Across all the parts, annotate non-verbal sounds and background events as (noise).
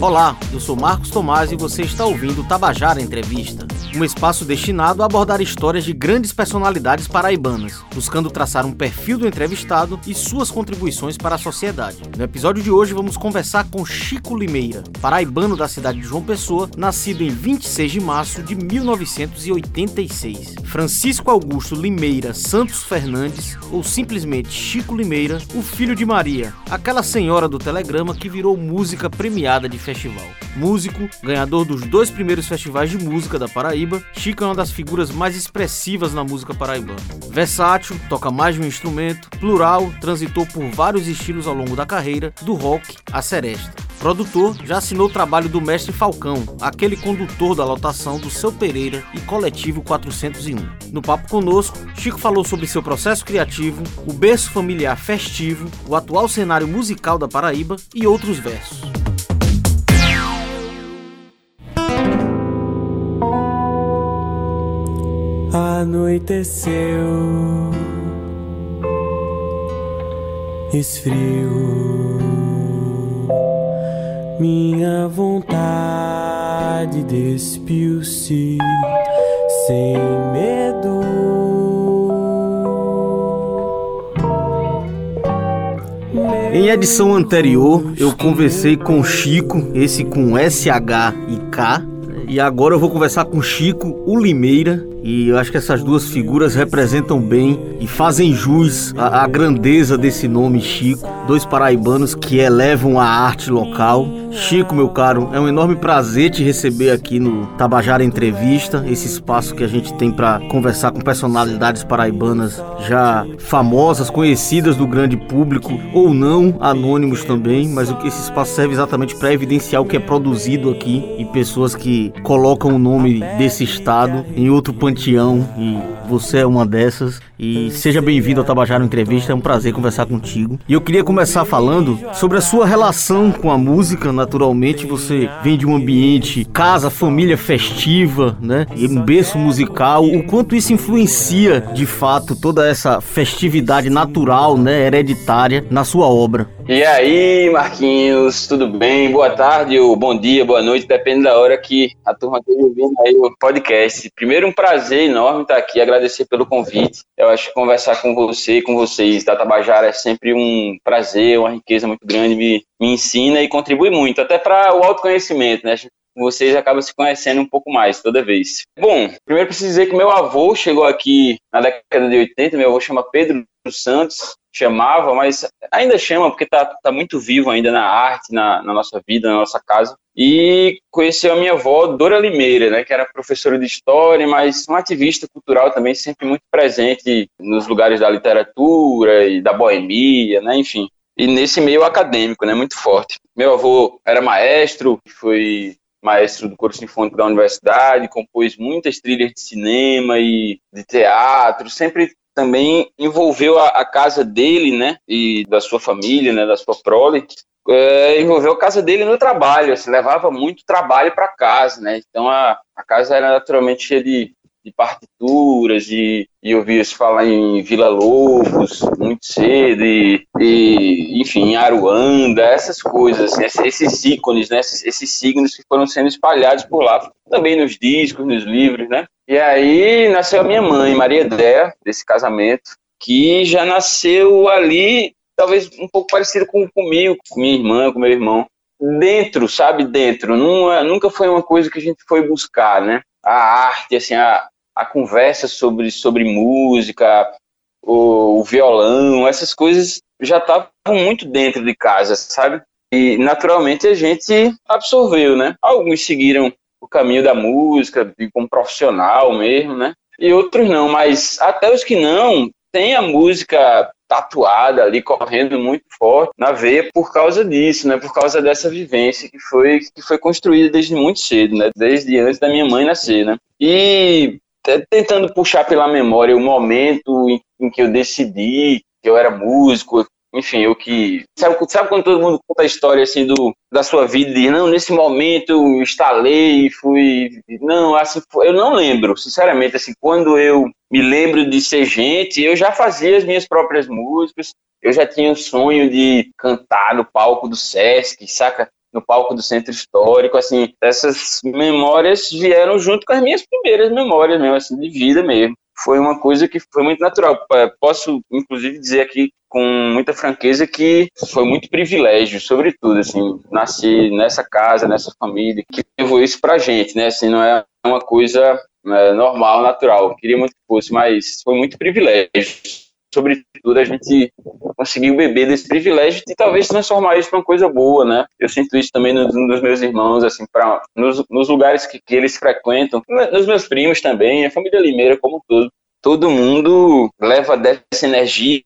Olá, eu sou Marcos Tomás e você está ouvindo Tabajara Entrevista, um espaço destinado a abordar histórias de grandes personalidades paraibanas, buscando traçar um perfil do entrevistado e suas contribuições para a sociedade. No episódio de hoje vamos conversar com Chico Limeira, paraibano da cidade de João Pessoa, nascido em 26 de março de 1986. Francisco Augusto Limeira Santos Fernandes, ou simplesmente Chico Limeira, o filho de Maria, aquela senhora do telegrama que virou música premiada de festival. Músico, ganhador dos dois primeiros festivais de música da Paraíba, Chico é uma das figuras mais expressivas na música paraibana. Versátil, toca mais de um instrumento, plural, transitou por vários estilos ao longo da carreira, do rock à seresta. Produtor, já assinou o trabalho do mestre Falcão, aquele condutor da lotação do Seu Pereira e Coletivo 401. No papo conosco, Chico falou sobre seu processo criativo, o berço familiar festivo, o atual cenário musical da Paraíba e outros versos. Anoiteceu, esfrio, minha vontade despiu-se sem medo. Em edição anterior, eu conversei com Chico, esse com SH e K, e agora eu vou conversar com Chico, o Limeira, e eu acho que essas duas figuras representam bem e fazem jus à, à grandeza desse nome Chico. Dois paraibanos que elevam a arte local. Chico, meu caro, é um enorme prazer te receber aqui no Tabajara Entrevista, esse espaço que a gente tem para conversar com personalidades paraibanas já famosas, conhecidas do grande público ou não, anônimos também, mas o que esse espaço serve exatamente para evidenciar o que é produzido aqui e pessoas que colocam o nome desse estado em outro panteão e você é uma dessas. E seja bem-vindo ao Tabajara Entrevista, é um prazer conversar contigo. E eu queria começar falando sobre a sua relação com a música. Naturalmente, você vem de um ambiente, casa, família festiva, né? E um berço musical. O quanto isso influencia, de fato, toda essa festividade natural, né? Hereditária na sua obra. E aí, Marquinhos, tudo bem? Boa tarde ou bom dia, boa noite, depende da hora que a turma esteja ouvindo aí o podcast. Primeiro, um prazer enorme estar aqui, agradecer pelo convite. Eu acho que conversar com você, com vocês da Tabajara é sempre um prazer, uma riqueza muito grande, me, me ensina e contribui muito, até para o autoconhecimento, né? Vocês acabam se conhecendo um pouco mais toda vez. Bom, primeiro preciso dizer que meu avô chegou aqui na década de 80, meu avô chama Pedro Santos, chamava, mas ainda chama porque tá, tá muito vivo ainda na arte, na, na nossa vida, na nossa casa. E conheceu a minha avó, Dora Limeira, né, que era professora de história, mas uma ativista cultural também, sempre muito presente nos lugares da literatura e da boemia, né, enfim. E nesse meio acadêmico, né, muito forte. Meu avô era maestro, foi maestro do coro sinfônico da universidade, compôs muitas trilhas de cinema e de teatro, sempre também envolveu a, a casa dele, né, e da sua família, né, da sua prole, é, envolveu a casa dele no trabalho, assim, levava muito trabalho para casa, né, então a, a casa era naturalmente cheia de, de partituras, e, e ouvia se falar em Vila Lobos muito cedo, e, e enfim, Aruanda, essas coisas, assim, esses ícones, né, esses, esses signos que foram sendo espalhados por lá, também nos discos, nos livros, né. E aí nasceu a minha mãe, Maria Dea, desse casamento, que já nasceu ali, talvez um pouco parecido com comigo, com minha irmã, com meu irmão, dentro, sabe, dentro, não, nunca foi uma coisa que a gente foi buscar, né, a arte, assim, a, a conversa sobre, sobre música, o, o violão, essas coisas já estavam muito dentro de casa, sabe? E naturalmente a gente absorveu, né? Alguns seguiram o caminho da música, como profissional mesmo, né? E outros não, mas até os que não, tem a música tatuada ali, correndo muito forte na veia por causa disso, né? Por causa dessa vivência que foi, que foi construída desde muito cedo, né? Desde antes da minha mãe nascer, né? E tentando puxar pela memória o momento em, em que eu decidi que eu era músico, enfim, eu que. Sabe, sabe quando todo mundo conta a história assim do, da sua vida e diz, não, nesse momento eu instalei, fui. Não, assim, eu não lembro, sinceramente, assim, quando eu me lembro de ser gente, eu já fazia as minhas próprias músicas, eu já tinha o sonho de cantar no palco do Sesc, saca? No palco do Centro Histórico, assim, essas memórias vieram junto com as minhas primeiras memórias mesmo, assim, de vida mesmo foi uma coisa que foi muito natural. É, posso, inclusive, dizer aqui com muita franqueza que foi muito privilégio, sobretudo, assim, nascer nessa casa, nessa família, que levou isso pra gente, né? Assim, não é uma coisa né, normal, natural. Queria muito que fosse, mas foi muito privilégio sobretudo, a gente conseguiu beber desse privilégio e talvez transformar isso numa coisa boa, né? Eu sinto isso também nos, nos meus irmãos, assim, pra, nos, nos lugares que, que, eles frequentam, nos meus primos também, a família Limeira como um todo. Todo mundo leva dessa energia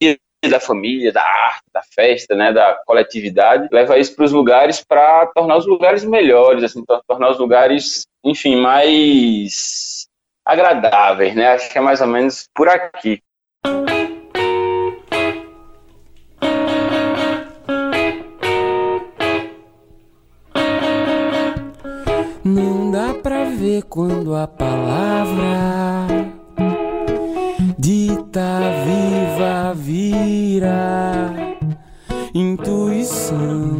da família, da arte, da festa, né, da coletividade, leva isso para os lugares para tornar os lugares melhores, assim, tornar os lugares, enfim, mais agradáveis, né? Acho que é mais ou menos por aqui. Não dá pra ver quando a palavra dita viva vira intuição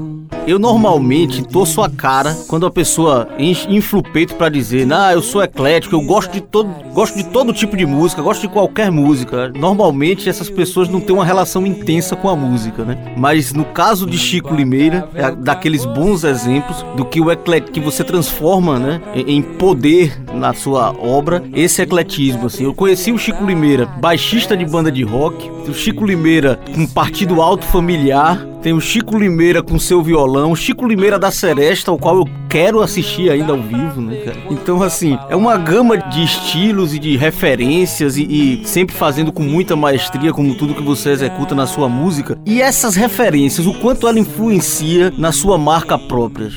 eu normalmente torço a cara quando a pessoa infla o peito pra dizer, ah, eu sou eclético, eu gosto de todo, gosto de todo tipo de música, gosto de qualquer música. Normalmente essas pessoas não têm uma relação intensa com a música, né? Mas no caso de Chico Limeira, é daqueles bons exemplos do que o eclético que você transforma, né, em poder na sua obra, esse ecletismo assim. Eu conheci o Chico Limeira, baixista de banda de rock, o Chico Limeira com partido alto familiar, tem o Chico Limeira com seu violão, Chico Limeira da Seresta, o qual eu quero assistir ainda ao vivo, né, cara? Então, assim, é uma gama de estilos e de referências e, e, sempre fazendo com muita maestria, como tudo que você executa na sua música. E essas referências, o quanto ela influencia na sua marca própria.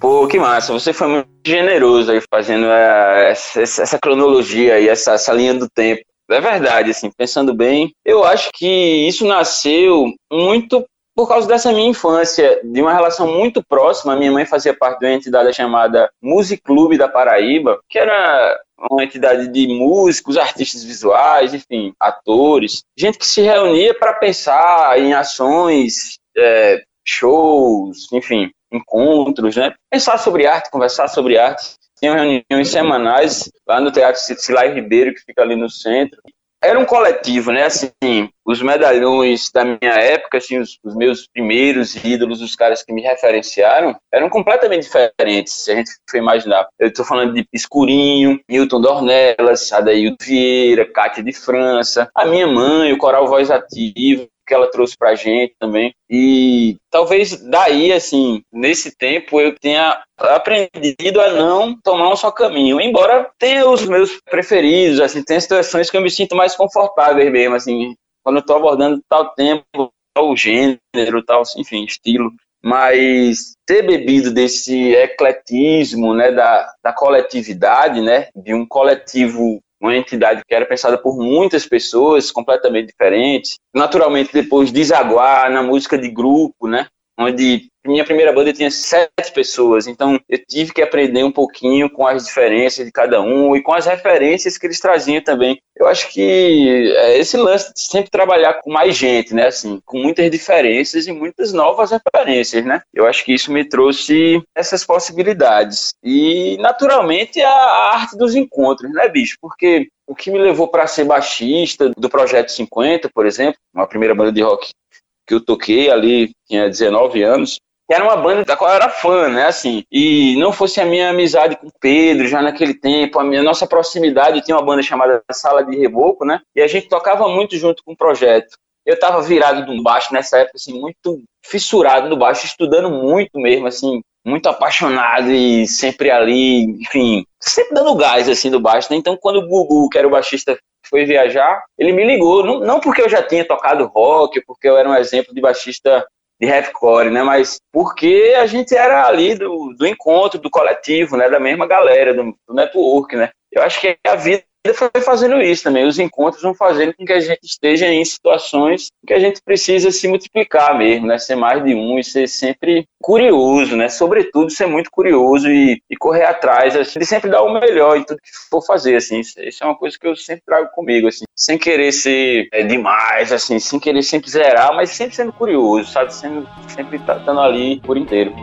Pô, que massa, você foi muito generoso aí fazendo é, essa, essa cronologia e essa, essa linha do tempo. É verdade, assim, pensando bem, eu acho que isso nasceu muito por causa dessa minha infância, de uma relação muito próxima. Minha mãe fazia parte de uma entidade chamada Music Clube da Paraíba, que era uma entidade de músicos, artistas visuais, enfim, atores, gente que se reunia para pensar em ações, é, shows, enfim, encontros, né? Pensar sobre arte, conversar sobre arte. Tinha reuniões semanais lá no Teatro Cilai Ribeiro, que fica ali no centro era um coletivo, né? Assim, os medalhões da minha época, assim, os, os, meus primeiros ídolos, os caras que me referenciaram, eram completamente diferentes, se a gente for imaginar. Eu estou falando de Escurinho, Milton Dornelas, Adaildo Vieira, Cátia de França, a minha mãe, o Coral Voz Ativa, que ela trouxe pra gente também. E talvez daí, assim, nesse tempo eu tenha aprendido a não tomar um só caminho. Embora tenha os meus preferidos, assim, tem situações que eu me sinto mais confortável mesmo, assim, quando eu tô abordando tal tempo, tal gênero, tal, enfim, estilo. Mas ter bebido desse ecletismo, né, da, da coletividade, né, de um coletivo uma entidade que era pensada por muitas pessoas completamente diferentes. Naturalmente, depois desaguar na música de grupo, né? Onde minha primeira banda tinha sete pessoas, então eu tive que aprender um pouquinho com as diferenças de cada um e com as referências que eles traziam também. Eu acho que é esse lance de sempre trabalhar com mais gente, né? Assim, com muitas diferenças e muitas novas referências, né? Eu acho que isso me trouxe essas possibilidades. E, naturalmente, a arte dos encontros, né, bicho? Porque o que me levou para ser baixista do Projeto 50, por exemplo, uma primeira banda de rock que eu toquei ali, tinha 19 anos, era uma banda da qual eu era fã, né, assim, e não fosse a minha amizade com Pedro já naquele tempo, a minha nossa proximidade, tinha uma banda chamada Sala de Reboco, né, e a gente tocava muito junto com o projeto. Eu tava virado no baixo nessa época, assim, muito fissurado no baixo, estudando muito mesmo, assim, muito apaixonado e sempre ali, enfim, sempre dando gás, assim, do baixo, né, então quando o Gugu, que era o baixista, foi viajar, ele me ligou, não, não porque eu já tinha tocado rock, porque eu era um exemplo de baixista de heavcore, né? Mas porque a gente era ali do, do encontro, do coletivo, né? Da mesma galera, do, do network, né? Eu acho que a vida foi fazendo isso também. Os encontros vão fazendo com que a gente esteja em situações que a gente precisa se multiplicar mesmo, né? Ser mais de um e ser sempre curioso, né? Sobretudo ser muito curioso e, e correr atrás, assim, de sempre dar o melhor em tudo que for fazer, assim. Isso, isso, é uma coisa que eu sempre trago comigo, assim. Sem querer ser é, demais, assim, sem querer sempre zerar, mas sempre sendo curioso, sabe? Sendo, sempre estando tá, ali por inteiro.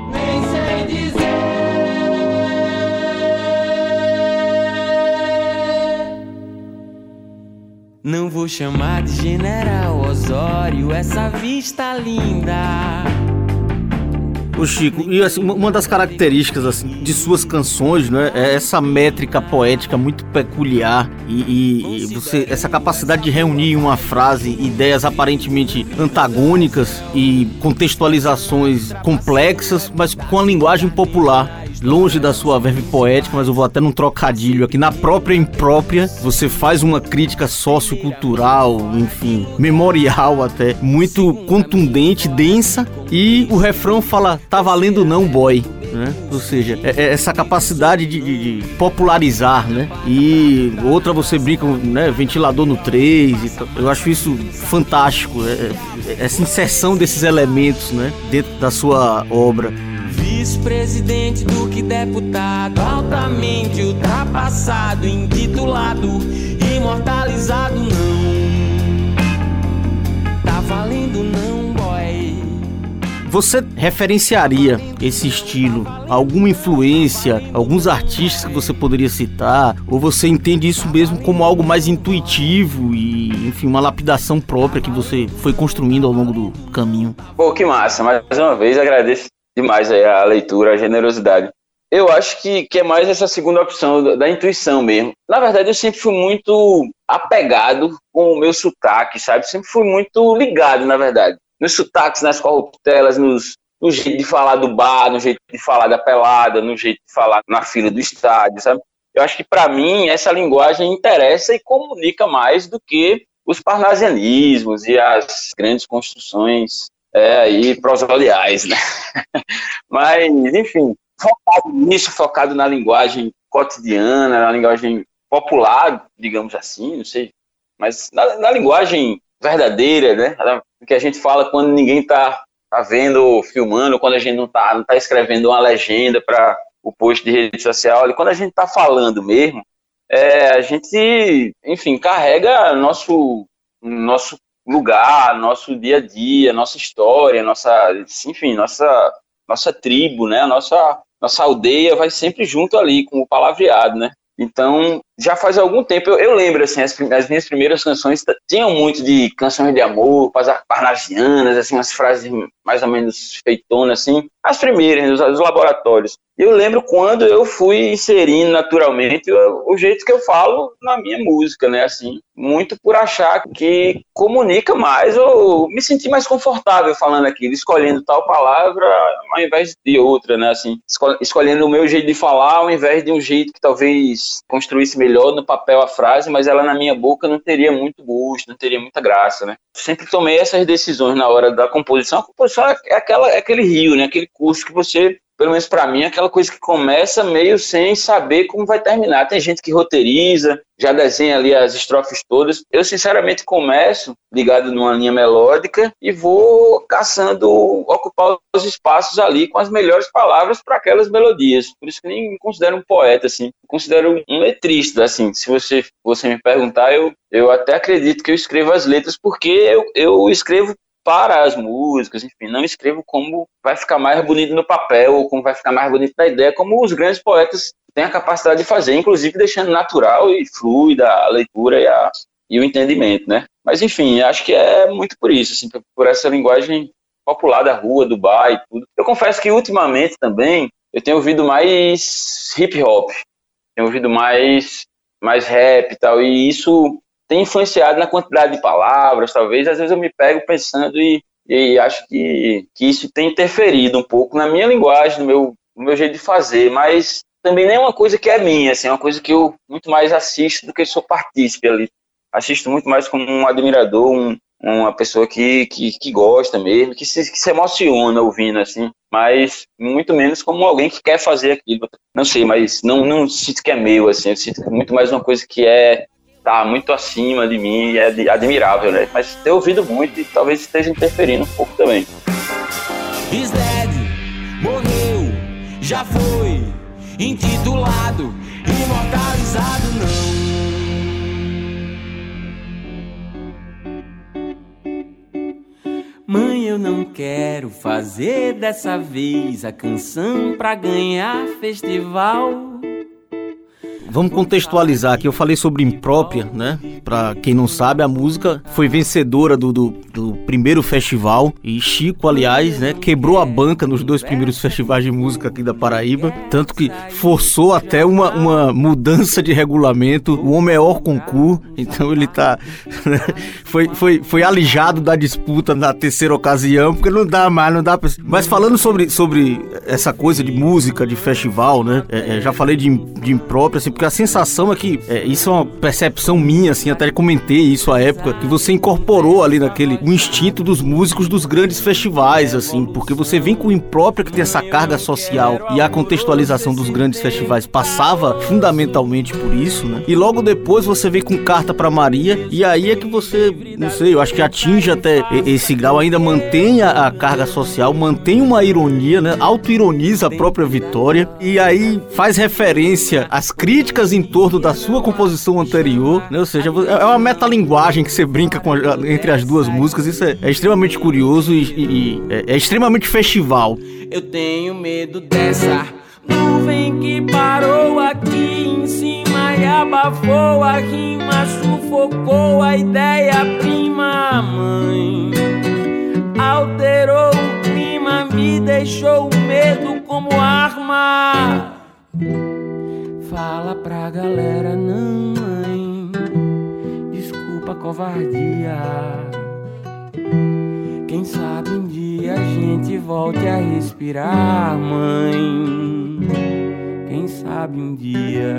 Não vou chamar de General Osório essa vista linda. O Chico, e assim, uma das características assim, de suas canções, né, é essa métrica poética muito peculiar e, e, e, você, essa capacidade de reunir em uma frase ideias aparentemente antagônicas e contextualizações complexas, mas com a linguagem popular longe da sua verve poética, mas eu vou até num trocadilho aqui, na própria imprópria, você faz uma crítica sociocultural, enfim, memorial até, muito contundente, densa, e o refrão fala, tá valendo não, boy. Né? Ou seja, é, é essa capacidade de, de, de, popularizar, né? E outra você brinca, né? Ventilador no 3 Eu acho isso fantástico, é, é, essa inserção desses elementos, né? Dentro da sua obra. Vice-presidente do que deputado, altamente ultrapassado, intitulado, imortalizado não. Você referenciaria esse estilo? Alguma influência? Alguns artistas que você poderia citar? Ou você entende isso mesmo como algo mais intuitivo e, enfim, uma lapidação própria que você foi construindo ao longo do caminho? Pô, que massa! Mais uma vez agradeço demais a leitura, a generosidade. Eu acho que, que é mais essa segunda opção da, intuição mesmo. Na verdade, eu sempre fui muito apegado com o meu sotaque, sabe? Sempre fui muito ligado, na verdade. Nos sotaques, nas corruptelas, nos, no jeito de falar do bar, no jeito de falar da pelada, no jeito de falar na fila do estádio, sabe? Eu acho que para mim essa linguagem interessa e comunica mais do que os parnasianismos e as grandes construções é, aí né? (laughs) Mas, enfim, focado nisso, focado na linguagem cotidiana, na linguagem popular, digamos assim, não sei, mas na, na linguagem verdadeira, né? Que a gente fala quando ninguém está tá vendo, filmando, quando a gente não está não tá escrevendo uma legenda para o post de rede social, quando a gente está falando mesmo, é, a gente, enfim, carrega nosso, nosso lugar, nosso dia a dia, nossa história, nossa, enfim, nossa, nossa tribo, né? Nossa, nossa aldeia vai sempre junto ali com o palavreado, né? Então, já faz algum tempo, eu, eu lembro, assim, as, as, minhas primeiras canções tinham muito de canções de amor, parnasianas, assim, umas frases mais ou menos feitonas, assim, as primeiras, os, os laboratórios. Eu lembro quando eu fui inserindo naturalmente o, o, jeito que eu falo na minha música, né, assim, muito por achar que comunica mais ou me sentir mais confortável falando aquilo, escolhendo tal palavra ao invés de outra, né, assim, escolhendo o meu jeito de falar ao invés de um jeito que talvez construísse melhor no papel a frase, mas ela na minha boca não teria muito gosto, não teria muita graça, né. Sempre tomei essas decisões na hora da composição. A composição é, aquela, é aquele rio, né, aquele curso que você pelo menos para mim, é aquela coisa que começa meio sem saber como vai terminar. Tem gente que roteiriza, já desenha ali as estrofes todas. Eu, sinceramente, começo ligado numa linha melódica e vou caçando ocupar os espaços ali com as melhores palavras para aquelas melodias. Por isso que nem me considero um poeta, assim. Me considero um letrista, assim. Se você, você me perguntar, eu, eu até acredito que eu escrevo as letras porque eu, eu escrevo para as músicas, enfim, não escrevo como vai ficar mais bonito no papel ou como vai ficar mais bonito na ideia, como os grandes poetas têm a capacidade de fazer, inclusive deixando natural e fluida a leitura e, a, e o entendimento, né? Mas enfim, acho que é muito por isso, assim, por essa linguagem popular da rua, do bar e tudo. Eu confesso que ultimamente também eu tenho ouvido mais hip hop, tenho ouvido mais mais rap e tal, e isso tem influenciado na quantidade de palavras, talvez. Às vezes eu me pego pensando e, e acho que, que isso tem interferido um pouco na minha linguagem, no meu, no meu jeito de fazer, mas também nem é uma coisa que é minha, assim, é uma coisa que eu muito mais assisto do que sou partícipe ali. Assisto muito mais como um admirador, um, uma pessoa que, que, que gosta mesmo, que se, que se emociona ouvindo, assim, mas muito menos como alguém que quer fazer aquilo. Não sei, mas não, não sinto que é meu, assim, eu sinto muito mais uma coisa que é tá muito acima de mim, é admirável, né? Mas ter ouvido muito e talvez esteja interferindo um pouco também. Is dead, morreu, já foi intitulado, imortalizado não. Mãe, eu não quero fazer dessa vez a canção pra ganhar festival. Vamos contextualizar aqui. Eu falei sobre imprópria, né? Pra quem não sabe, a música foi vencedora do, do, do, primeiro festival. E Chico, aliás, né? Quebrou a banca nos dois primeiros festivais de música aqui da Paraíba. Tanto que forçou até uma, uma mudança de regulamento. O maior concurso. Então ele tá. Né, foi, foi, foi alijado da disputa na terceira ocasião. Porque não dá mais, não dá pra... Mas falando sobre, sobre essa coisa de música, de festival, né? É, é, já falei de, de imprópria, assim, porque a sensação é que é, isso é uma percepção minha, assim, até comentei isso à época, que você incorporou ali naquele o instinto dos músicos dos grandes festivais, assim, porque você vem com o impróprio que tem essa carga social e a contextualização dos grandes festivais passava fundamentalmente por isso, né? E logo depois você vem com carta para Maria e aí é que você, não sei, eu acho que atinge até esse grau, ainda mantém a, a carga social, mantém uma ironia, né? Auto-ironiza a própria vitória e aí faz referência às críticas críticas em torno da sua composição anterior, né? Ou seja, é uma metalinguagem que você brinca com, entre as duas músicas. Isso é, é extremamente curioso e, e, e é, é extremamente festival. Eu tenho medo dessa nuvem que parou aqui em cima e abafou a rima, sufocou a ideia prima, mãe. Alterou o clima, me deixou o medo como arma. Fala pra galera, não, mãe. Desculpa a covardia. Quem sabe um dia a gente volte a respirar, mãe. Quem sabe um dia.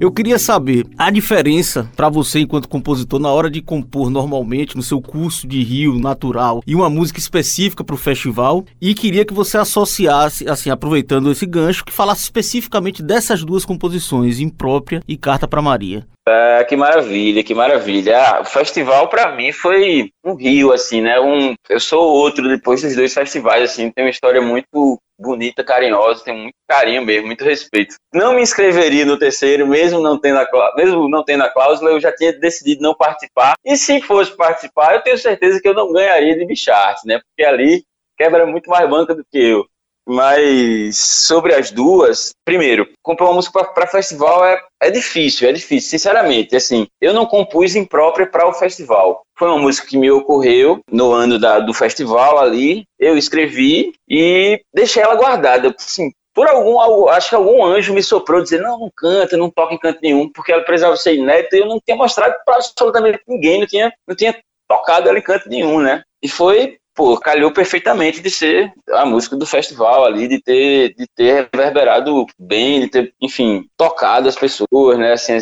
Eu queria saber a diferença para você enquanto compositor na hora de compor normalmente no seu curso de rio natural e uma música específica para o festival e queria que você associasse, assim, aproveitando esse gancho, que falasse especificamente dessas duas composições, Imprópria e Carta para Maria. É, que maravilha, que maravilha. Ah, o festival para mim foi um rio, assim, né? Um, eu sou outro depois dos dois festivais, assim, tem uma história muito bonita, carinhosa, tem muito carinho mesmo, muito respeito. Não me inscreveria no terceiro, mesmo não tendo a, mesmo não tendo a cláusula, eu já tinha decidido não participar. E se fosse participar, eu tenho certeza que eu não ganharia de Bichart, né? Porque ali quebra muito mais banca do que eu. Mas sobre as duas, primeiro, compor uma música para festival é, é difícil, é difícil, sinceramente. Assim, eu não compus imprópria para o festival. Foi uma música que me ocorreu no ano da, do festival ali. Eu escrevi e deixei ela guardada. Assim, por algum, acho que algum anjo me soprou dizer, não, não canta, não toca em canto nenhum, porque ela precisava ser inédita e eu não tinha mostrado para absolutamente ninguém, não tinha, não tinha tocado ela em canto nenhum, né? E foi pô, calhou perfeitamente de ser a música do festival ali, de ter, de ter reverberado bem, de ter, enfim, tocado as pessoas, né, assim,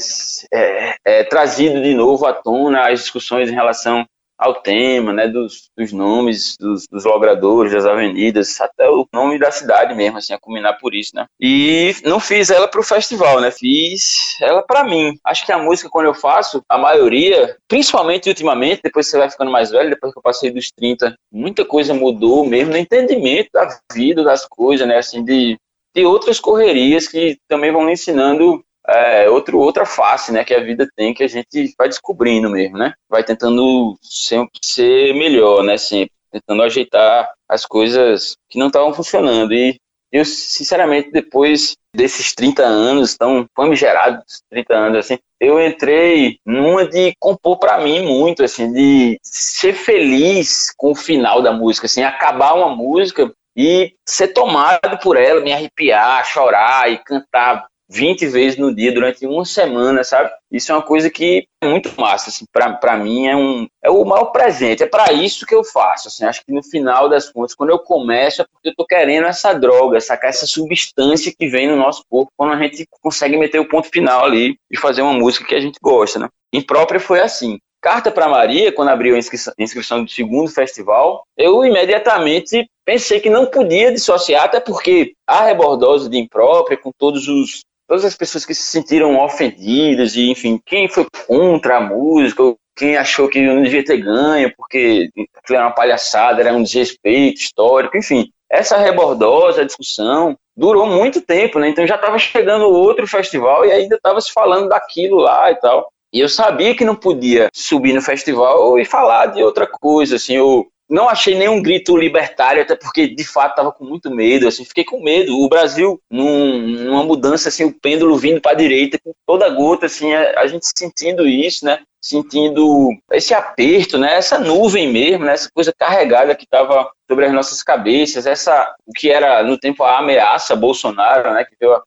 é, é, trazido de novo à tona as discussões em relação ao tema, né, dos, dos nomes dos, dos, logradores, das avenidas, até o nome da cidade mesmo, assim, a combinar por isso, né. E não fiz ela para o festival, né, fiz ela para mim. Acho que a música, quando eu faço, a maioria, principalmente ultimamente, depois você vai ficando mais velho, depois que eu passei dos 30, muita coisa mudou mesmo no entendimento da vida, das coisas, né, assim, de, de outras correrias que também vão me ensinando é, outro, outra face, né, que a vida tem, que a gente vai descobrindo mesmo, né? Vai tentando sempre ser melhor, né, sempre. Tentando ajeitar as coisas que não estavam funcionando. E eu, sinceramente, depois desses 30 anos, tão famigerados 30 anos, assim, eu entrei numa de compor para mim muito, assim, de ser feliz com o final da música, assim, acabar uma música e ser tomado por ela, me arrepiar, chorar e cantar 20 vezes no dia durante uma semana, sabe? Isso é uma coisa que é muito massa, assim, para mim é um é o maior presente, é para isso que eu faço, assim, acho que no final das contas, quando eu começo é porque eu tô querendo essa droga, sacar essa substância que vem no nosso corpo quando a gente consegue meter o ponto final ali e fazer uma música que a gente gosta, né? Imprópria foi assim, carta para Maria, quando abriu a inscrição, inscrição do segundo festival, eu imediatamente pensei que não podia dissociar, até porque a rebordose de imprópria, com todos os todas as pessoas que se sentiram ofendidas e enfim, quem foi contra a música, quem achou que não devia ter ganho porque aquilo era uma palhaçada, era um desrespeito histórico, enfim. Essa rebordosa discussão durou muito tempo, né? Então já estava chegando outro festival e ainda estava se falando daquilo lá e tal. E eu sabia que não podia subir no festival e falar de outra coisa, assim, eu não achei nenhum grito libertário, até porque de fato estava com muito medo, assim, fiquei com medo. O Brasil, num, numa mudança, assim, o pêndulo vindo para a direita, com toda gota, assim, a, a, gente sentindo isso, né? Sentindo esse aperto, né? Essa nuvem mesmo, né? Essa coisa carregada que estava sobre as nossas cabeças, essa o que era no tempo a ameaça Bolsonaro, né? Que veio a,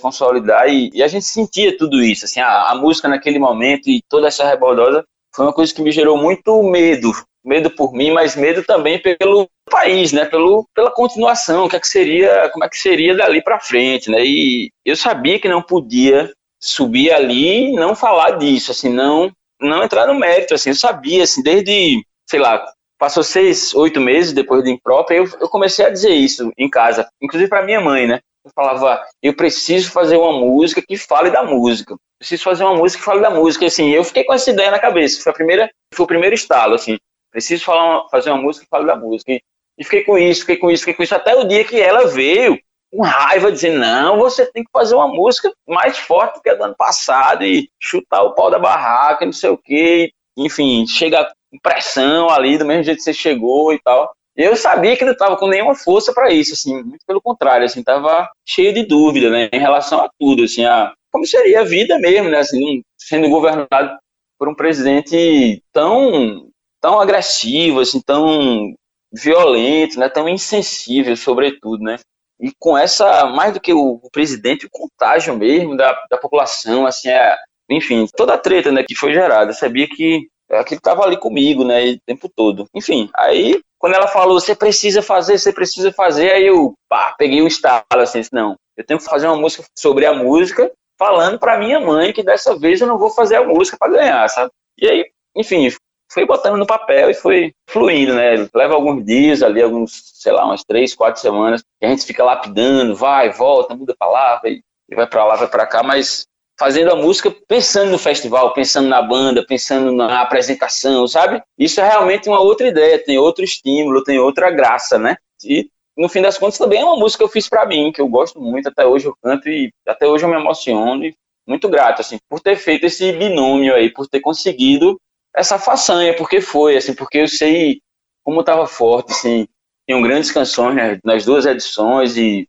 consolidar e, e, a gente sentia tudo isso, assim, a, a música naquele momento e toda essa rebordosa foi uma coisa que me gerou muito medo, medo por mim, mas medo também pelo país, né? Pelo, pela continuação, o que, é que seria, como é que seria dali para frente, né? E eu sabia que não podia subir ali e não falar disso, assim, não, não entrar no mérito, assim, eu sabia, assim, desde, sei lá, passou seis, oito meses depois do impróprio, eu, eu comecei a dizer isso em casa, inclusive para minha mãe, né? Eu falava, eu preciso fazer uma música que fale da música. Preciso fazer uma música que fale da música. E, assim, eu fiquei com essa ideia na cabeça. Foi a primeira, foi o primeiro estalo, assim preciso falar fazer uma música e falo da música. E, e, fiquei com isso, fiquei com isso, fiquei com isso, até o dia que ela veio com raiva, dizendo, não, você tem que fazer uma música mais forte do que a do ano passado e chutar o pau da barraca, não sei o quê. Enfim, chega com pressão ali, do mesmo jeito que você chegou e tal. Eu sabia que não estava com nenhuma força para isso, assim, muito pelo contrário, assim, tava cheio de dúvida, né, em relação a tudo, assim, a como seria a vida mesmo, né, assim, sendo governado por um presidente tão tão agressivo, assim, tão violento, né, tão insensível, sobretudo, né, e com essa, mais do que o, o presidente, o contágio mesmo da, da população, assim, é, enfim, toda a treta, né, que foi gerada, sabia que aquilo estava ali comigo, né, o tempo todo. Enfim, aí, quando ela falou, você precisa fazer, você precisa fazer, aí eu, pá, peguei o estalo, assim, não, eu tenho que fazer uma música sobre a música, falando para minha mãe que dessa vez eu não vou fazer a música para ganhar, sabe? E aí, enfim, foi botando no papel e foi fluindo, né? Leva alguns dias ali, alguns, sei lá, umas três, quatro semanas, que a gente fica lapidando, vai, volta, muda a palavra, e vai para lá, vai para cá, mas fazendo a música pensando no festival, pensando na banda, pensando na apresentação, sabe? Isso é realmente uma outra ideia, tem outro estímulo, tem outra graça, né? E no fim das contas também é uma música que eu fiz para mim, que eu gosto muito, até hoje eu canto e até hoje eu me emociono e muito grato assim por ter feito esse binômio aí, por ter conseguido essa façanha, porque foi, assim, porque eu sei como estava forte, assim, tinham grandes canções né, nas duas edições e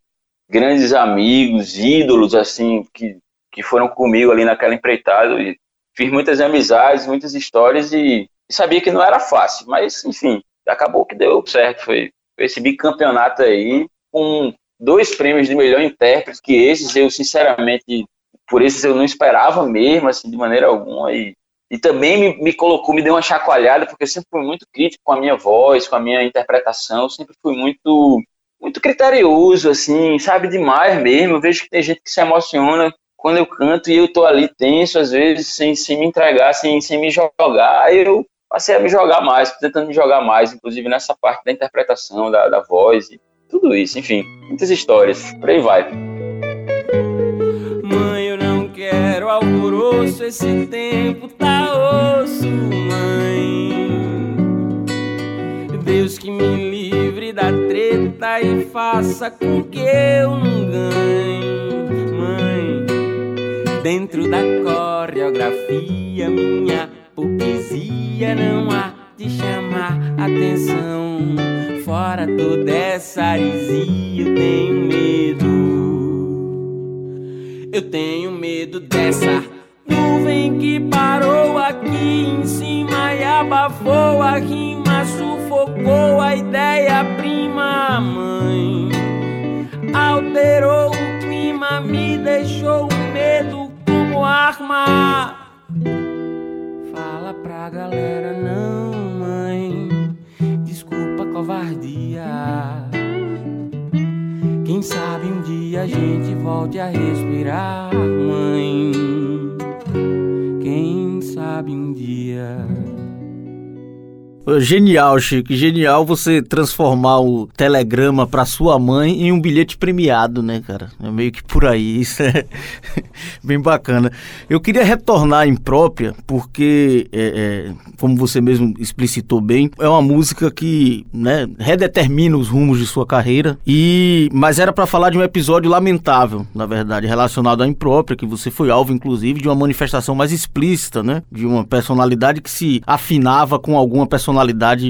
grandes amigos, ídolos, assim, que, que foram comigo ali naquela empreitada. E fiz muitas amizades, muitas histórias e, e sabia que não era fácil, mas, enfim, acabou que deu certo, foi, foi esse bicampeonato aí, com dois prêmios de melhor intérprete, que esses eu, sinceramente, por esses eu não esperava mesmo, assim, de maneira alguma, e e também me, me, colocou, me deu uma chacoalhada, porque eu sempre fui muito crítico com a minha voz, com a minha interpretação, eu sempre fui muito muito criterioso, assim, sabe demais mesmo. Eu vejo que tem gente que se emociona quando eu canto e eu tô ali tenso, às vezes, sem, sem me entregar, sem, sem me jogar. Aí eu passei a me jogar mais, tentando me jogar mais, inclusive nessa parte da interpretação, da, da voz e tudo isso, enfim, muitas histórias. Por aí vai. Alvoroço, esse tempo tá osso, mãe. Deus que me livre da treta e faça com que eu não ganhe, mãe. Dentro da coreografia, minha hipocrisia não há de chamar atenção. Fora toda essa arisia, eu tenho medo. Eu tenho medo dessa nuvem que parou aqui em cima e abafou a rima, sufocou a ideia prima, mãe. Alterou o clima, me deixou o medo como arma. Fala pra galera, não, Quem sabe um dia a gente volte a respirar, mãe. Quem sabe um dia. Genial, Chico. Genial você transformar o telegrama para sua mãe em um bilhete premiado, né, cara? É meio que por aí. Isso é (laughs) bem bacana. Eu queria retornar em própria, porque, é, é, como você mesmo explicitou bem, é uma música que né, redetermina os rumos de sua carreira. E Mas era para falar de um episódio lamentável, na verdade, relacionado à imprópria, que você foi alvo, inclusive, de uma manifestação mais explícita, né? De uma personalidade que se afinava com alguma personalidade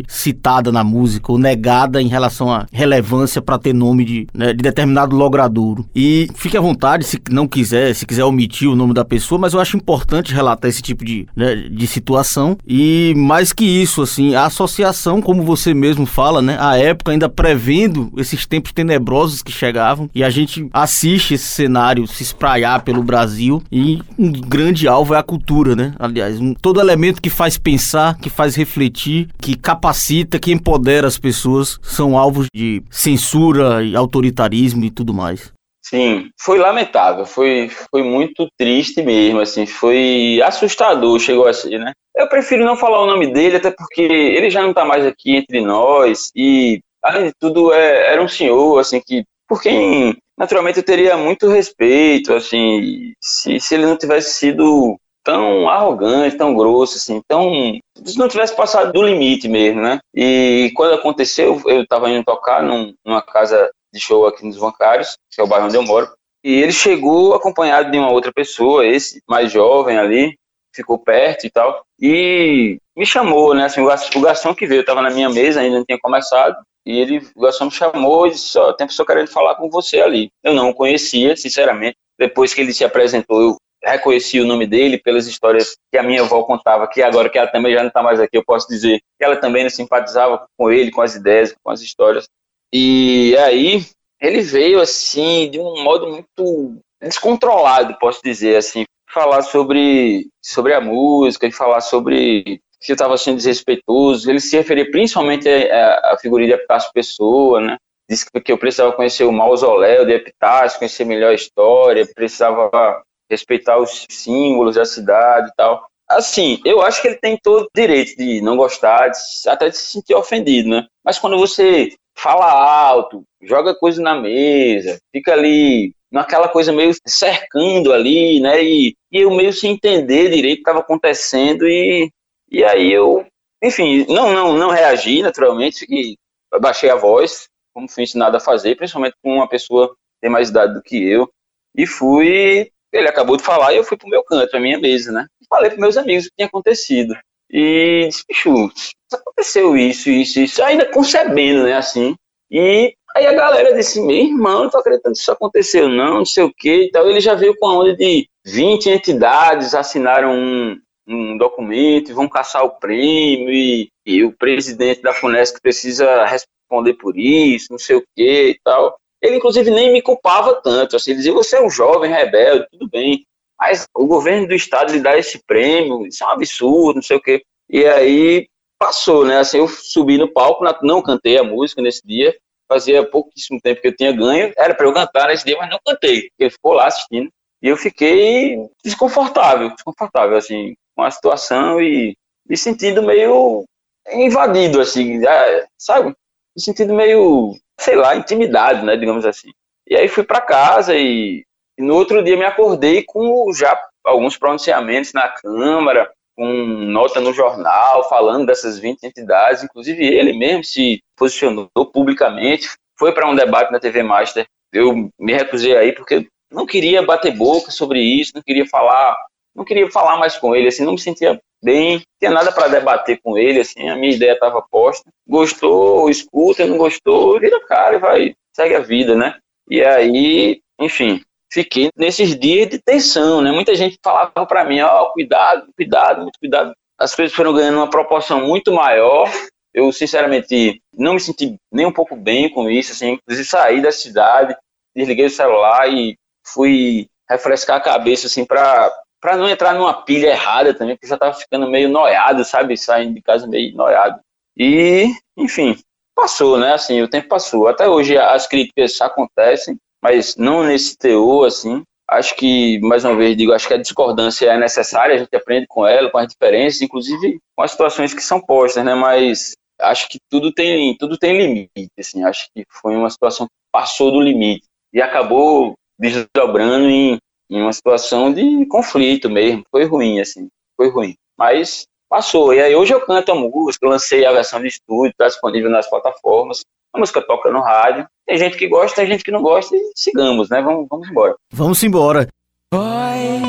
citada na música ou negada em relação à relevância para ter nome de, né, de determinado logradouro. E fique à vontade, se não quiser, se quiser omitir o nome da pessoa, mas eu acho importante relatar esse tipo de, né, de situação. E mais que isso, assim, a associação, como você mesmo fala, né? A época ainda prevendo esses tempos tenebrosos que chegavam. E a gente assiste esse cenário se espraiar pelo Brasil. E um grande alvo é a cultura, né? Aliás, um, todo elemento que faz pensar, que faz refletir, que capacita, que empodera as pessoas, são alvos de censura e autoritarismo e tudo mais. Sim, foi lamentável, foi, foi muito triste mesmo, assim, foi assustador, chegou a ser, né? Eu prefiro não falar o nome dele, até porque ele já não tá mais aqui entre nós, e, além de tudo, é, era um senhor, assim, que, por quem, naturalmente, eu teria muito respeito, assim, se, se ele não tivesse sido tão arrogante, tão grosso, assim, tão. Se não tivesse passado do limite mesmo, né? E quando aconteceu, eu estava indo tocar num, numa casa de show aqui nos Bancários, que é o bairro onde eu moro, e ele chegou acompanhado de uma outra pessoa, esse mais jovem ali, ficou perto e tal, e me chamou, né? Assim, o garçom que veio, estava na minha mesa, ainda não tinha começado, e ele, o garçom me chamou e disse: Ó, oh, tem pessoa querendo falar com você ali. Eu não o conhecia, sinceramente. Depois que ele se apresentou, eu reconheci o nome dele pelas histórias que a minha avó contava, que agora que ela também já não está mais aqui, eu posso dizer que ela também não simpatizava com ele, com as ideias, com as histórias. E aí ele veio assim de um modo muito descontrolado, posso dizer assim, falar sobre sobre a música e falar sobre que eu estava sendo desrespeitoso. Ele se referia principalmente à, figura de Epitácio Pessoa, né? Disse que eu precisava conhecer o mausoléu de Epitácio, conhecer melhor a história, precisava respeitar os símbolos da cidade e tal. Assim, eu acho que ele tem todo o direito de não gostar, de, até de se sentir ofendido, né? Mas quando você fala alto, joga coisa na mesa, fica ali naquela coisa meio cercando ali, né? E, e eu meio sem entender direito o que estava acontecendo e, e aí eu, enfim, não, não, não reagi naturalmente, fiquei, baixei a voz, como fui ensinado a fazer, principalmente com uma pessoa que tem mais idade do que eu, e fui ele acabou de falar e eu fui pro meu canto, pra minha mesa, né? Falei pros meus amigos o que tinha acontecido. E disse, bicho, aconteceu isso, isso, isso, ainda concebendo, né, assim. E aí a galera disse, meu irmão, não tô acreditando que isso aconteceu, não, não sei o que e tal. Ele já veio com a onda de 20 entidades assinaram um, um documento e vão caçar o prêmio e, e o presidente da FUNESC precisa responder por isso, não sei o que e tal. Ele, inclusive, nem me culpava tanto. Assim, ele dizia: você é um jovem rebelde, tudo bem, mas o governo do estado lhe dá esse prêmio, isso é um absurdo, não sei o quê. E aí passou, né? Assim, eu subi no palco, não cantei a música nesse dia, fazia pouquíssimo tempo que eu tinha ganho, era para eu cantar nesse dia, mas não cantei. Ele ficou lá assistindo e eu fiquei desconfortável, desconfortável, assim, com a situação e me sentindo meio invadido, assim, ah, sabe? Me sentindo meio sei lá, intimidade, né, digamos assim. E aí fui para casa e, e, no outro dia me acordei com já alguns pronunciamentos na Câmara, com nota no jornal falando dessas 20 entidades, inclusive ele mesmo se posicionou publicamente, foi para um debate na TV Master. Eu me recusei aí porque não queria bater boca sobre isso, não queria falar, não queria falar mais com ele, assim, não me sentia bem, tinha nada para debater com ele, assim, a minha ideia estava posta. Gostou, escuta, não gostou, vira cara e vai, segue a vida, né? E aí, enfim, fiquei nesses dias de tensão, né? Muita gente falava para mim, ó, oh, cuidado, cuidado, muito cuidado. As coisas foram ganhando uma proporção muito maior. Eu, sinceramente, não me senti nem um pouco bem com isso, assim, inclusive saí da cidade, desliguei o celular e fui refrescar a cabeça, assim, para para não entrar numa pilha errada também, porque já tava ficando meio noiado, sabe? Saindo de casa meio noiado. E, enfim, passou, né? Assim, o tempo passou. Até hoje as críticas acontecem, mas não nesse teor, assim. Acho que, mais uma vez, digo, acho que a discordância é necessária, a gente aprende com ela, com as diferenças, inclusive com as situações que são postas, né? Mas acho que tudo tem, tudo tem limite, assim. Acho que foi uma situação que passou do limite e acabou desdobrando em, em uma situação de conflito mesmo. Foi ruim, assim, foi ruim. Mas passou. E aí hoje eu canto a música, lancei a versão de estúdio, está disponível nas plataformas. A música toca no rádio. Tem gente que gosta, tem gente que não gosta e sigamos, né? Vamos, vamos embora. Vamos embora. Boy,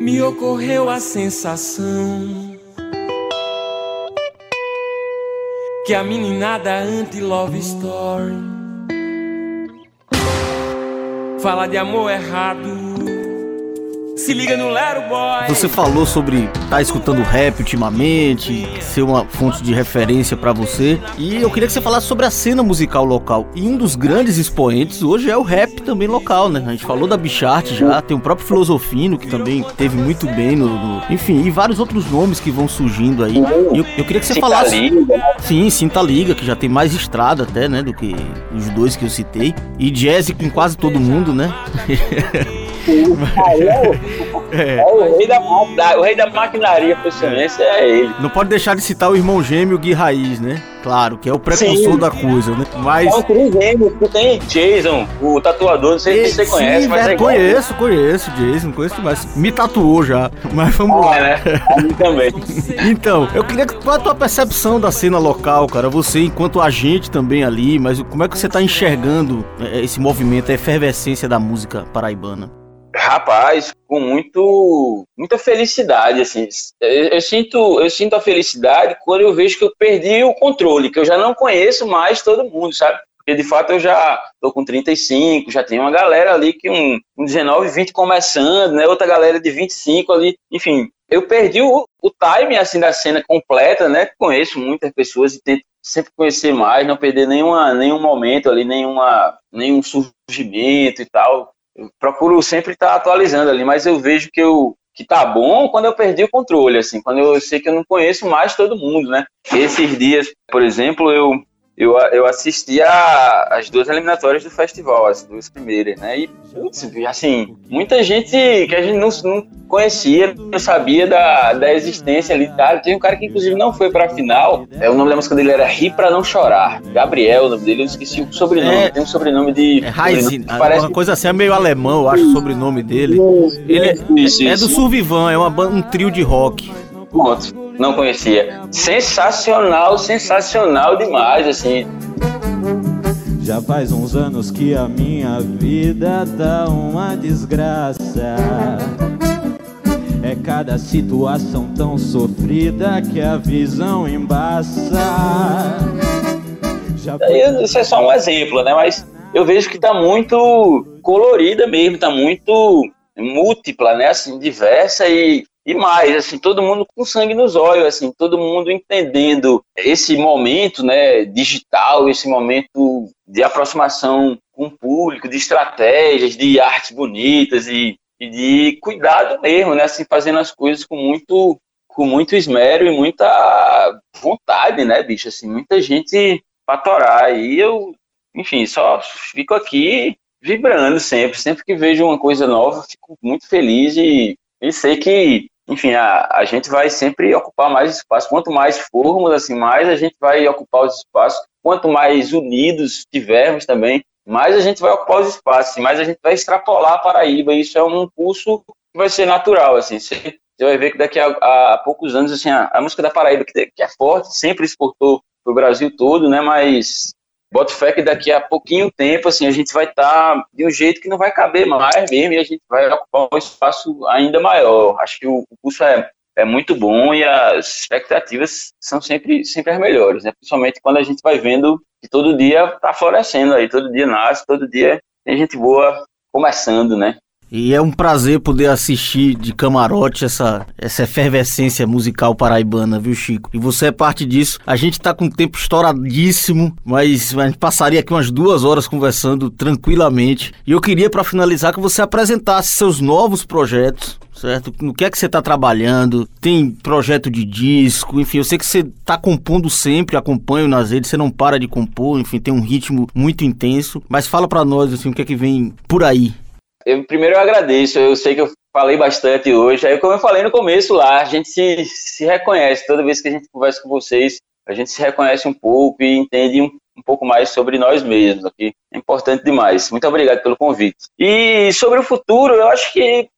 me ocorreu a sensação que a meninada anti-love story fala de amor errado se liga no Lero Boy. Você falou sobre estar tá escutando rap ultimamente, ser uma fonte de referência para você. E eu queria que você falasse sobre a cena musical local. E um dos grandes expoentes hoje é o rap também local, né? A gente falou da Bichart já, tem o próprio Filosofino, que também teve muito bem no, no. enfim, e vários outros nomes que vão surgindo aí. Eu, eu queria que você Cinta falasse. Liga. Sim, Cinta Liga, que já tem mais estrada até, né? Do que os dois que eu citei. E jazz com quase todo mundo, né? (laughs) É, o, é. é o rei da, o rei da maquinaria profissionense, é ele. Não pode deixar de citar o irmão gêmeo Gui Raiz, né? Claro, que é o precursor sim. da coisa, né? Mas. É o trigêmeo, que tem Jason, o tatuador, não sei se você conhece, sim, mas é, é Conheço, conheço, Jason, conheço mais. Me tatuou já, (laughs) mas vamos ah, lá. Né? A mim também. (laughs) então, eu queria que qual é a tua percepção da cena local, cara? Você, enquanto agente também ali, mas como é que você tá enxergando é, esse movimento, a efervescência da música paraibana? Rapaz, com muito, muita felicidade, assim. Eu, eu, sinto, eu sinto a felicidade quando eu vejo que eu perdi o controle, que eu já não conheço mais todo mundo, sabe? Porque de fato eu já tô com 35, já tem uma galera ali que um, um 19, 20 começando, né? Outra galera de 25 ali, enfim. Eu perdi o, o time assim da cena completa, né? Conheço muitas pessoas e tento sempre conhecer mais, não perder nenhuma, nenhum momento ali, nenhuma, nenhum surgimento e tal procuro sempre estar tá atualizando ali, mas eu vejo que eu que tá bom quando eu perdi o controle, assim, quando eu sei que eu não conheço mais todo mundo, né? Esses dias, por exemplo, eu eu, eu assisti a, as duas eliminatórias do festival, as duas primeiras, né? E, putz, assim, muita gente que a gente não, não conhecia, não sabia da, da existência ali, tá? Tem um cara que, inclusive, não foi pra final. É, o nome da música dele era Ri Pra Não Chorar. Gabriel, o nome dele, eu esqueci o sobrenome. É, tem um sobrenome de... É Heisen, parece... uma coisa assim, é meio alemão, eu acho, o sobrenome dele. Ele é, isso, é do Survivan, é uma, um trio de rock. Pronto não conhecia. Sensacional, sensacional demais, assim. Já faz uns anos que a minha vida tá uma desgraça. É cada situação tão sofrida que a visão embaça. Já. Isso é só um exemplo, né? Mas eu vejo que tá muito colorida mesmo, tá muito múltipla, né? Assim, diversa e e mais, assim, todo mundo com sangue nos olhos, assim, todo mundo entendendo esse momento, né, digital, esse momento de aproximação com o público, de estratégias, de artes bonitas e, e de cuidado mesmo, né, assim, fazendo as coisas com muito com muito esmero e muita vontade, né, bicho, assim, muita gente para torar. E eu, enfim, só fico aqui vibrando sempre, sempre que vejo uma coisa nova, fico muito feliz e, e sei que enfim, a, a gente vai sempre ocupar mais espaço. Quanto mais formos, assim, mais a gente vai ocupar os espaços. Quanto mais unidos tivermos também, mais a gente vai ocupar os espaços, assim, mais a gente vai extrapolar a Paraíba. Isso é um curso que vai ser natural, assim. Você, vai ver que daqui a, a poucos anos, assim, a, a música da Paraíba, que, que é forte, sempre exportou para o Brasil todo, né? Mas boto fé que daqui a pouquinho tempo, assim, a gente vai estar tá de um jeito que não vai caber mais mesmo e a gente vai ocupar um espaço ainda maior. Acho que o, curso é, é muito bom e as expectativas são sempre, sempre as melhores, né? Principalmente quando a gente vai vendo que todo dia está florescendo aí, todo dia nasce, todo dia tem gente boa começando, né? E é um prazer poder assistir de camarote essa, essa efervescência musical paraibana, viu, Chico? E você é parte disso. A gente tá com o tempo estouradíssimo, mas a gente passaria aqui umas duas horas conversando tranquilamente. E eu queria, para finalizar, que você apresentasse seus novos projetos, certo? No que é que você está trabalhando? Tem projeto de disco, enfim, eu sei que você está compondo sempre, acompanho nas redes, você não para de compor, enfim, tem um ritmo muito intenso. Mas fala para nós, assim, o que é que vem por aí? Eu, primeiro eu agradeço, eu sei que eu falei bastante hoje. Aí, como eu falei no começo lá, a gente se, se reconhece. Toda vez que a gente conversa com vocês, a gente se reconhece um pouco e entende um, um pouco mais sobre nós mesmos aqui. É importante demais. Muito obrigado pelo convite. E sobre o futuro, eu acho que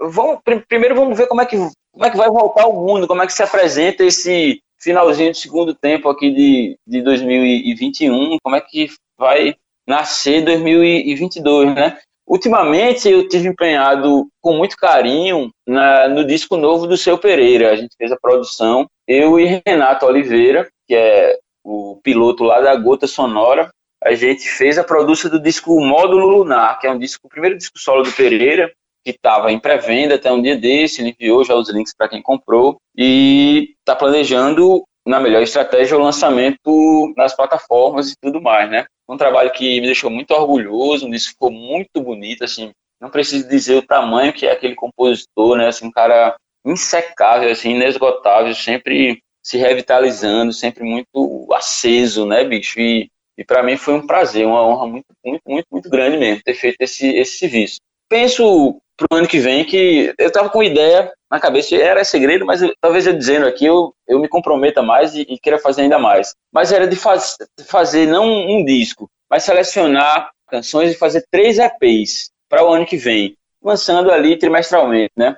vamos, primeiro vamos ver como é que como é que vai voltar o mundo, como é que se apresenta esse finalzinho de segundo tempo aqui de, de 2021, como é que vai nascer 2022, né? Ultimamente eu tive empenhado com muito carinho na, no disco novo do Seu Pereira. A gente fez a produção, eu e Renato Oliveira, que é o piloto lá da Gota Sonora. A gente fez a produção do disco Módulo Lunar, que é um disco, o primeiro disco solo do Pereira, que estava em pré-venda até um dia desse, ele enviou já os links para quem comprou e está planejando na melhor estratégia o lançamento nas plataformas e tudo mais, né? um trabalho que me deixou muito orgulhoso, disco ficou muito bonito, assim, não preciso dizer o tamanho que é aquele compositor, né, assim, um cara insecável, assim, inesgotável, sempre se revitalizando, sempre muito aceso, né, bicho, e, e para mim foi um prazer, uma honra muito, muito, muito, muito grande mesmo ter feito esse, esse serviço. Penso pro ano que vem que eu tava com ideia na cabeça, era segredo, mas talvez eu dizendo aqui eu, eu me comprometa mais e, e queira fazer ainda mais. Mas era de faz, fazer não um disco, mas selecionar canções e fazer três EPs para o ano que vem, lançando ali trimestralmente, né?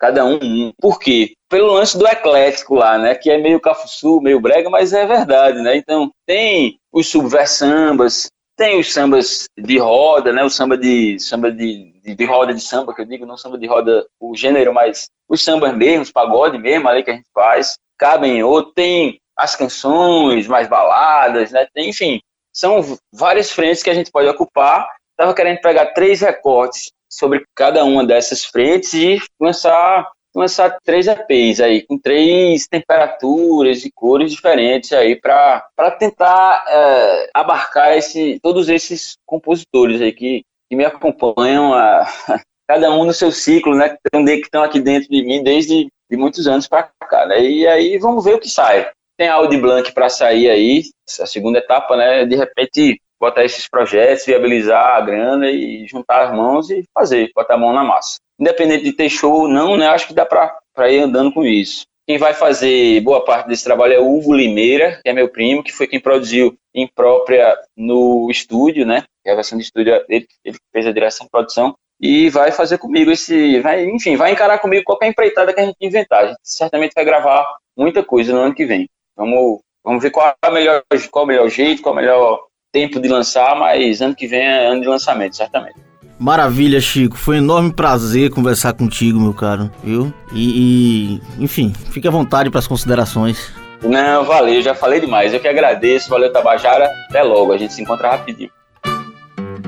Cada um um. Por quê? Pelo lance do eclético lá, né? Que é meio cafuçu, meio brega, mas é verdade, né? Então, tem os subversambas, tem os sambas de roda, né? O samba de samba de, de, de, roda de samba, que eu digo, não samba de roda o gênero, mas os sambas mesmo, os pagode mesmo ali que a gente faz, cabem outro, tem as canções mais baladas, né? Tem, enfim, são várias frentes que a gente pode ocupar. Estava querendo pegar três recortes sobre cada uma dessas frentes e lançar lançar três EPs aí, com três temperaturas e cores diferentes aí, para tentar é, abarcar esse, todos esses compositores aí que, que me acompanham, a, (laughs) cada um no seu ciclo, né, que estão aqui dentro de mim desde de muitos anos para cá, né, e aí vamos ver o que sai. Tem a Audi Blanc para sair aí, a segunda etapa, né, de repente botar esses projetos, viabilizar a grana e juntar as mãos e fazer, botar a mão na massa independente de ter show ou não, né, acho que dá para ir andando com isso. Quem vai fazer boa parte desse trabalho é o Hugo Limeira, que é meu primo, que foi quem produziu em própria no estúdio, né? Versão de estúdio, ele, ele fez a direção de produção e vai fazer comigo esse, vai, enfim, vai encarar comigo qualquer empreitada que a gente inventar. A gente certamente vai gravar muita coisa no ano que vem. Vamos, vamos ver qual é, melhor, qual é o melhor jeito, qual é o melhor tempo de lançar, mas ano que vem é ano de lançamento, certamente. Maravilha, Chico. Foi um enorme prazer conversar contigo, meu caro. Viu? E, e enfim, fique à vontade para as considerações. Não, valeu, já falei demais. Eu que agradeço. Valeu, Tabajara. Até logo, a gente se encontra rapidinho.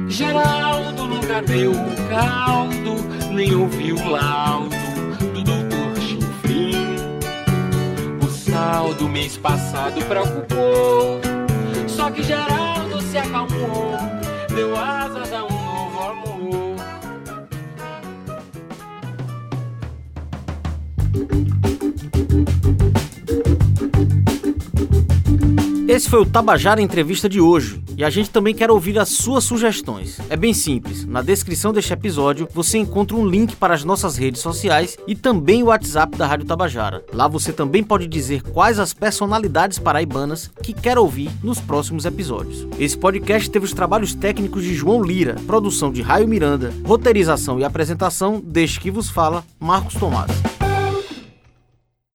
Geraldo nunca deu o caldo, nem ouviu o laudo do doutor. O saldo mês passado preocupou, só que Geraldo se acalmou, deu asas a Esse foi o Tabajara Entrevista de hoje e a gente também quer ouvir as suas sugestões. É bem simples, na descrição deste episódio você encontra um link para as nossas redes sociais e também o WhatsApp da Rádio Tabajara. Lá você também pode dizer quais as personalidades paraibanas que quer ouvir nos próximos episódios. Esse podcast teve os trabalhos técnicos de João Lira, produção de Raio Miranda, roteirização e apresentação deste que vos fala, Marcos Tomás.